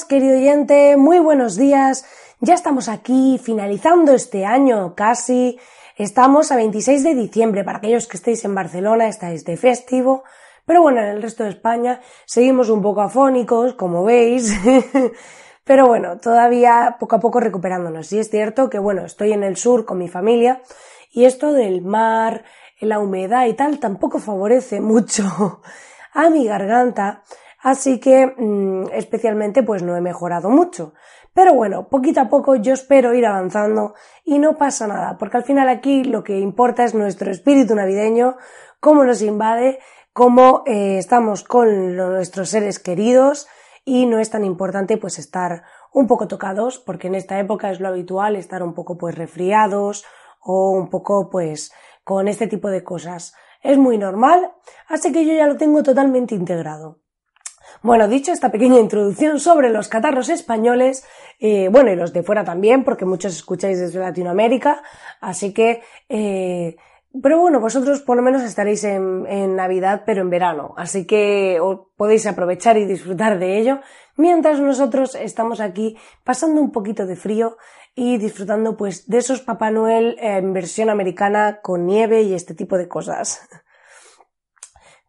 Querido oyente, muy buenos días. Ya estamos aquí finalizando este año casi. Estamos a 26 de diciembre. Para aquellos que estéis en Barcelona, estáis de festivo. Pero bueno, en el resto de España seguimos un poco afónicos, como veis. Pero bueno, todavía poco a poco recuperándonos. Y es cierto que bueno, estoy en el sur con mi familia y esto del mar, la humedad y tal tampoco favorece mucho a mi garganta Así que mm, especialmente pues no he mejorado mucho. Pero bueno, poquito a poco yo espero ir avanzando y no pasa nada, porque al final aquí lo que importa es nuestro espíritu navideño, cómo nos invade, cómo eh, estamos con nuestros seres queridos y no es tan importante pues estar un poco tocados, porque en esta época es lo habitual estar un poco pues resfriados o un poco pues con este tipo de cosas. Es muy normal, así que yo ya lo tengo totalmente integrado. Bueno, dicho esta pequeña introducción sobre los catarros españoles, eh, bueno, y los de fuera también, porque muchos escucháis desde Latinoamérica, así que, eh, pero bueno, vosotros por lo menos estaréis en, en Navidad, pero en verano, así que podéis aprovechar y disfrutar de ello, mientras nosotros estamos aquí pasando un poquito de frío y disfrutando pues de esos Papá Noel en versión americana con nieve y este tipo de cosas.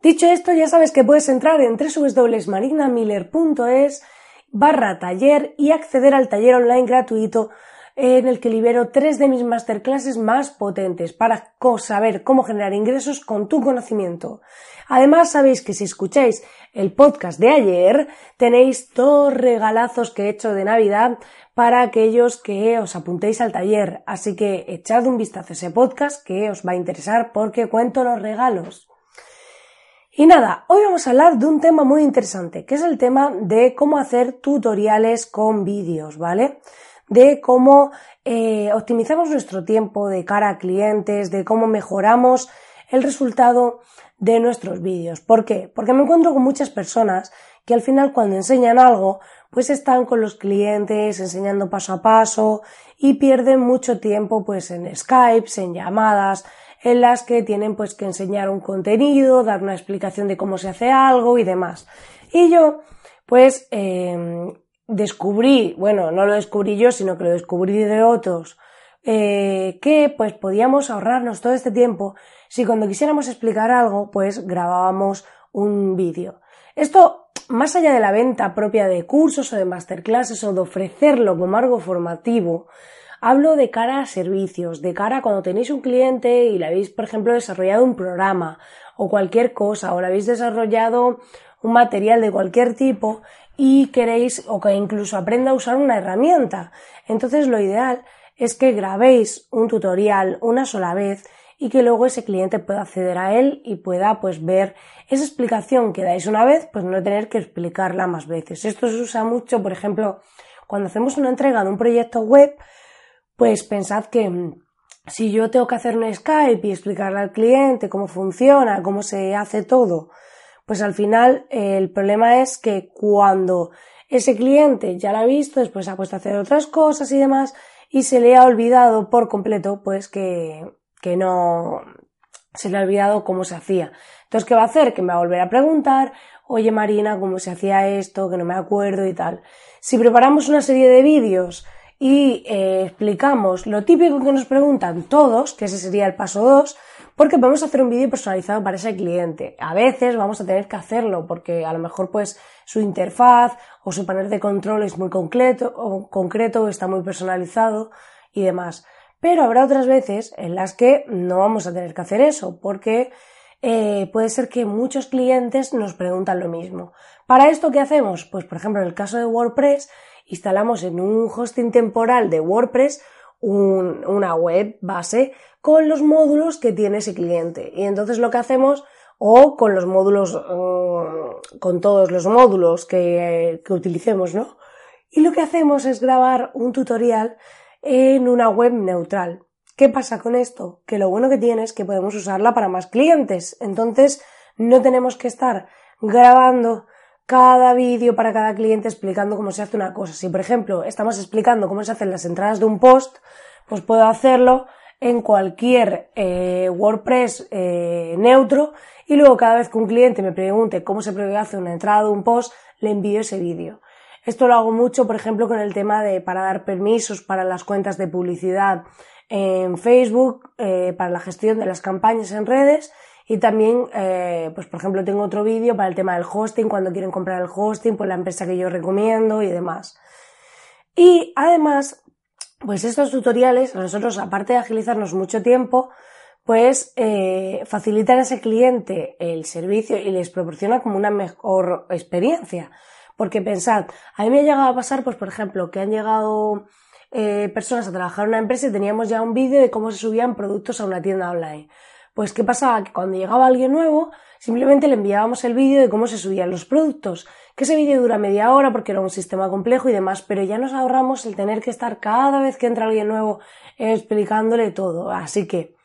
Dicho esto, ya sabes que puedes entrar en www.marinamiller.es barra taller y acceder al taller online gratuito en el que libero tres de mis masterclasses más potentes para saber cómo generar ingresos con tu conocimiento. Además, sabéis que si escucháis el podcast de ayer, tenéis dos regalazos que he hecho de Navidad para aquellos que os apuntéis al taller. Así que echad un vistazo a ese podcast que os va a interesar porque cuento los regalos. Y nada, hoy vamos a hablar de un tema muy interesante, que es el tema de cómo hacer tutoriales con vídeos, ¿vale? De cómo eh, optimizamos nuestro tiempo de cara a clientes, de cómo mejoramos el resultado de nuestros vídeos. ¿Por qué? Porque me encuentro con muchas personas que al final cuando enseñan algo, pues están con los clientes enseñando paso a paso y pierden mucho tiempo pues en Skype, en llamadas, en las que tienen pues que enseñar un contenido, dar una explicación de cómo se hace algo y demás. Y yo pues em, descubrí, bueno, no lo descubrí yo, sino que lo descubrí de otros, eh, que pues podíamos ahorrarnos todo este tiempo si cuando quisiéramos explicar algo pues grabábamos un vídeo. Esto, más allá de la venta propia de cursos o de masterclasses o de ofrecerlo como algo formativo, Hablo de cara a servicios, de cara a cuando tenéis un cliente y le habéis, por ejemplo, desarrollado un programa o cualquier cosa, o le habéis desarrollado un material de cualquier tipo y queréis, o que incluso aprenda a usar una herramienta. Entonces lo ideal es que grabéis un tutorial una sola vez y que luego ese cliente pueda acceder a él y pueda pues ver esa explicación que dais una vez, pues no tener que explicarla más veces. Esto se usa mucho, por ejemplo, cuando hacemos una entrega de un proyecto web, pues pensad que mm, si yo tengo que hacer un Skype y explicarle al cliente cómo funciona, cómo se hace todo, pues al final el problema es que cuando ese cliente ya lo ha visto, después ha puesto a hacer otras cosas y demás, y se le ha olvidado por completo, pues que, que no se le ha olvidado cómo se hacía. Entonces, ¿qué va a hacer? Que me va a volver a preguntar, oye Marina, ¿cómo se hacía esto? Que no me acuerdo y tal. Si preparamos una serie de vídeos y eh, explicamos lo típico que nos preguntan todos, que ese sería el paso 2, porque vamos a hacer un vídeo personalizado para ese cliente. A veces vamos a tener que hacerlo porque a lo mejor pues su interfaz o su panel de control es muy concreto o concreto, está muy personalizado y demás. Pero habrá otras veces en las que no vamos a tener que hacer eso porque eh, puede ser que muchos clientes nos preguntan lo mismo. Para esto, ¿qué hacemos? Pues por ejemplo, en el caso de WordPress, instalamos en un hosting temporal de WordPress una web base con los módulos que tiene ese cliente. Y entonces lo que hacemos, o con los módulos, mm, con todos los módulos que, que utilicemos, ¿no? Y lo que hacemos es grabar un tutorial en una web neutral. ¿Qué pasa con esto? Que lo bueno que tiene es que podemos usarla para más clientes. Entonces, no tenemos que estar grabando cada vídeo para cada cliente explicando cómo se hace una cosa. Si, por ejemplo, estamos explicando cómo se hacen las entradas de un post, pues puedo hacerlo en cualquier eh, WordPress eh, neutro y luego cada vez que un cliente me pregunte cómo se hace una entrada de un post, le envío ese vídeo. Esto lo hago mucho, por ejemplo, con el tema de para dar permisos para las cuentas de publicidad en Facebook, eh, para la gestión de las campañas en redes y también, eh, pues por ejemplo, tengo otro vídeo para el tema del hosting, cuando quieren comprar el hosting, pues la empresa que yo recomiendo y demás. Y además, pues estos tutoriales, nosotros, aparte de agilizarnos mucho tiempo, pues eh, facilitan a ese cliente el servicio y les proporciona como una mejor experiencia. Porque pensad, a mí me ha llegado a pasar, pues por ejemplo, que han llegado eh, personas a trabajar en una empresa y teníamos ya un vídeo de cómo se subían productos a una tienda online. Pues ¿qué pasaba? Que cuando llegaba alguien nuevo, simplemente le enviábamos el vídeo de cómo se subían los productos. Que ese vídeo dura media hora porque era un sistema complejo y demás, pero ya nos ahorramos el tener que estar cada vez que entra alguien nuevo explicándole todo. Así que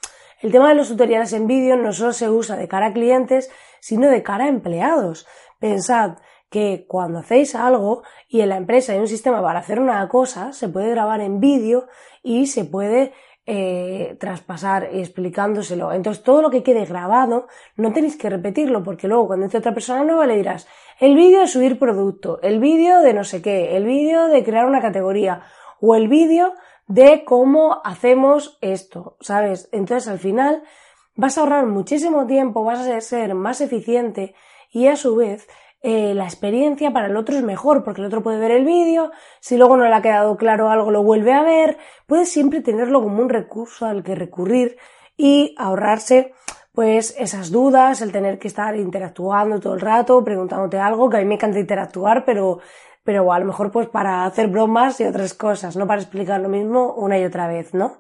el tema de los tutoriales en vídeo no solo se usa de cara a clientes, sino de cara a empleados. Pensad que cuando hacéis algo y en la empresa hay un sistema para hacer una cosa, se puede grabar en vídeo y se puede eh, traspasar explicándoselo. Entonces todo lo que quede grabado no tenéis que repetirlo porque luego cuando entre otra persona nueva le dirás el vídeo de subir producto, el vídeo de no sé qué, el vídeo de crear una categoría o el vídeo de cómo hacemos esto, ¿sabes? Entonces al final vas a ahorrar muchísimo tiempo, vas a ser más eficiente y a su vez eh, la experiencia para el otro es mejor, porque el otro puede ver el vídeo, si luego no le ha quedado claro algo lo vuelve a ver, puedes siempre tenerlo como un recurso al que recurrir y ahorrarse pues esas dudas, el tener que estar interactuando todo el rato, preguntándote algo, que a mí me encanta interactuar, pero, pero a lo mejor pues para hacer bromas y otras cosas, no para explicar lo mismo una y otra vez, ¿no?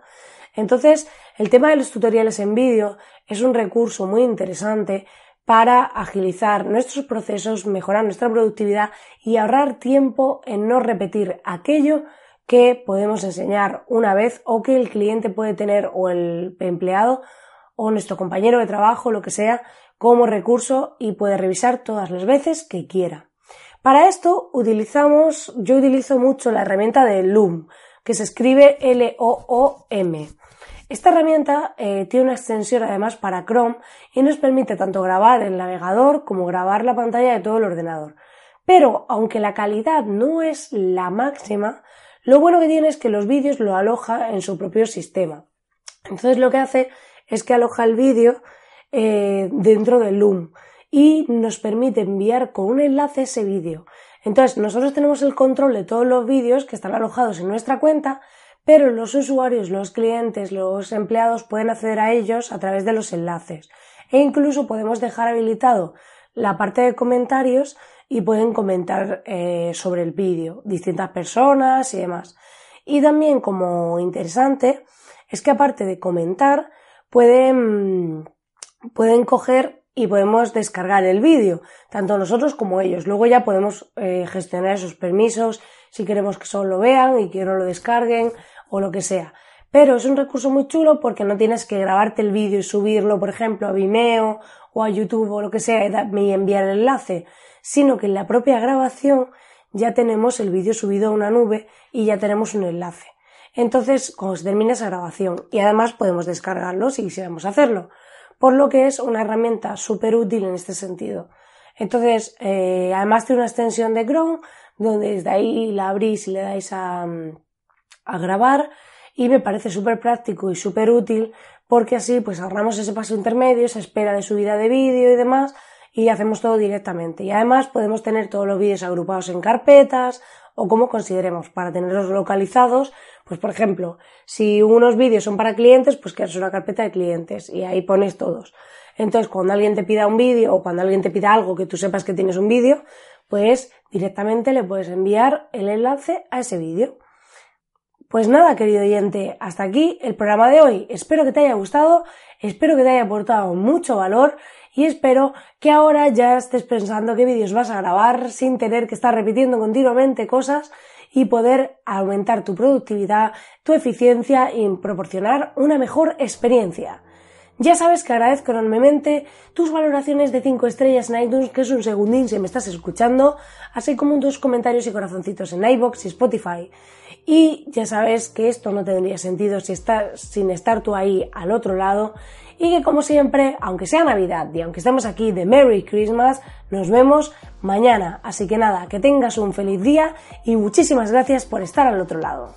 Entonces, el tema de los tutoriales en vídeo es un recurso muy interesante para agilizar nuestros procesos, mejorar nuestra productividad y ahorrar tiempo en no repetir aquello que podemos enseñar una vez o que el cliente puede tener o el empleado o nuestro compañero de trabajo, lo que sea, como recurso y puede revisar todas las veces que quiera. Para esto utilizamos, yo utilizo mucho la herramienta de Loom, que se escribe L-O-O-M. Esta herramienta eh, tiene una extensión además para Chrome y nos permite tanto grabar el navegador como grabar la pantalla de todo el ordenador. Pero aunque la calidad no es la máxima, lo bueno que tiene es que los vídeos lo aloja en su propio sistema. Entonces lo que hace es que aloja el vídeo eh, dentro del Loom y nos permite enviar con un enlace ese vídeo. Entonces nosotros tenemos el control de todos los vídeos que están alojados en nuestra cuenta, pero los usuarios, los clientes, los empleados pueden acceder a ellos a través de los enlaces e incluso podemos dejar habilitado la parte de comentarios y pueden comentar eh, sobre el vídeo distintas personas y demás. Y también como interesante es que aparte de comentar pueden, pueden coger y podemos descargar el vídeo, tanto nosotros como ellos. Luego ya podemos eh, gestionar esos permisos si queremos que solo lo vean y que no lo descarguen o lo que sea. Pero es un recurso muy chulo porque no tienes que grabarte el vídeo y subirlo, por ejemplo, a Vimeo o a YouTube o lo que sea y enviar el enlace, sino que en la propia grabación ya tenemos el vídeo subido a una nube y ya tenemos un enlace. Entonces, cuando se termina esa grabación, y además podemos descargarlo si quisiéramos hacerlo, por lo que es una herramienta súper útil en este sentido. Entonces, eh, además tiene una extensión de Chrome, donde desde ahí la abrís y le dais a, a grabar y me parece súper práctico y súper útil porque así pues ahorramos ese paso intermedio, esa espera de subida de vídeo y demás y hacemos todo directamente. Y además podemos tener todos los vídeos agrupados en carpetas o como consideremos para tenerlos localizados. Pues por ejemplo, si unos vídeos son para clientes, pues creas una carpeta de clientes y ahí pones todos. Entonces, cuando alguien te pida un vídeo o cuando alguien te pida algo que tú sepas que tienes un vídeo, pues directamente le puedes enviar el enlace a ese vídeo. Pues nada, querido oyente, hasta aquí el programa de hoy. Espero que te haya gustado, espero que te haya aportado mucho valor y espero que ahora ya estés pensando qué vídeos vas a grabar sin tener que estar repitiendo continuamente cosas y poder aumentar tu productividad, tu eficiencia y proporcionar una mejor experiencia. Ya sabes que agradezco enormemente tus valoraciones de 5 estrellas en iTunes, que es un segundín si me estás escuchando, así como tus comentarios y corazoncitos en iBox y Spotify. Y ya sabes que esto no tendría sentido si estás, sin estar tú ahí al otro lado. Y que como siempre, aunque sea Navidad y aunque estemos aquí de Merry Christmas, nos vemos mañana. Así que nada, que tengas un feliz día y muchísimas gracias por estar al otro lado.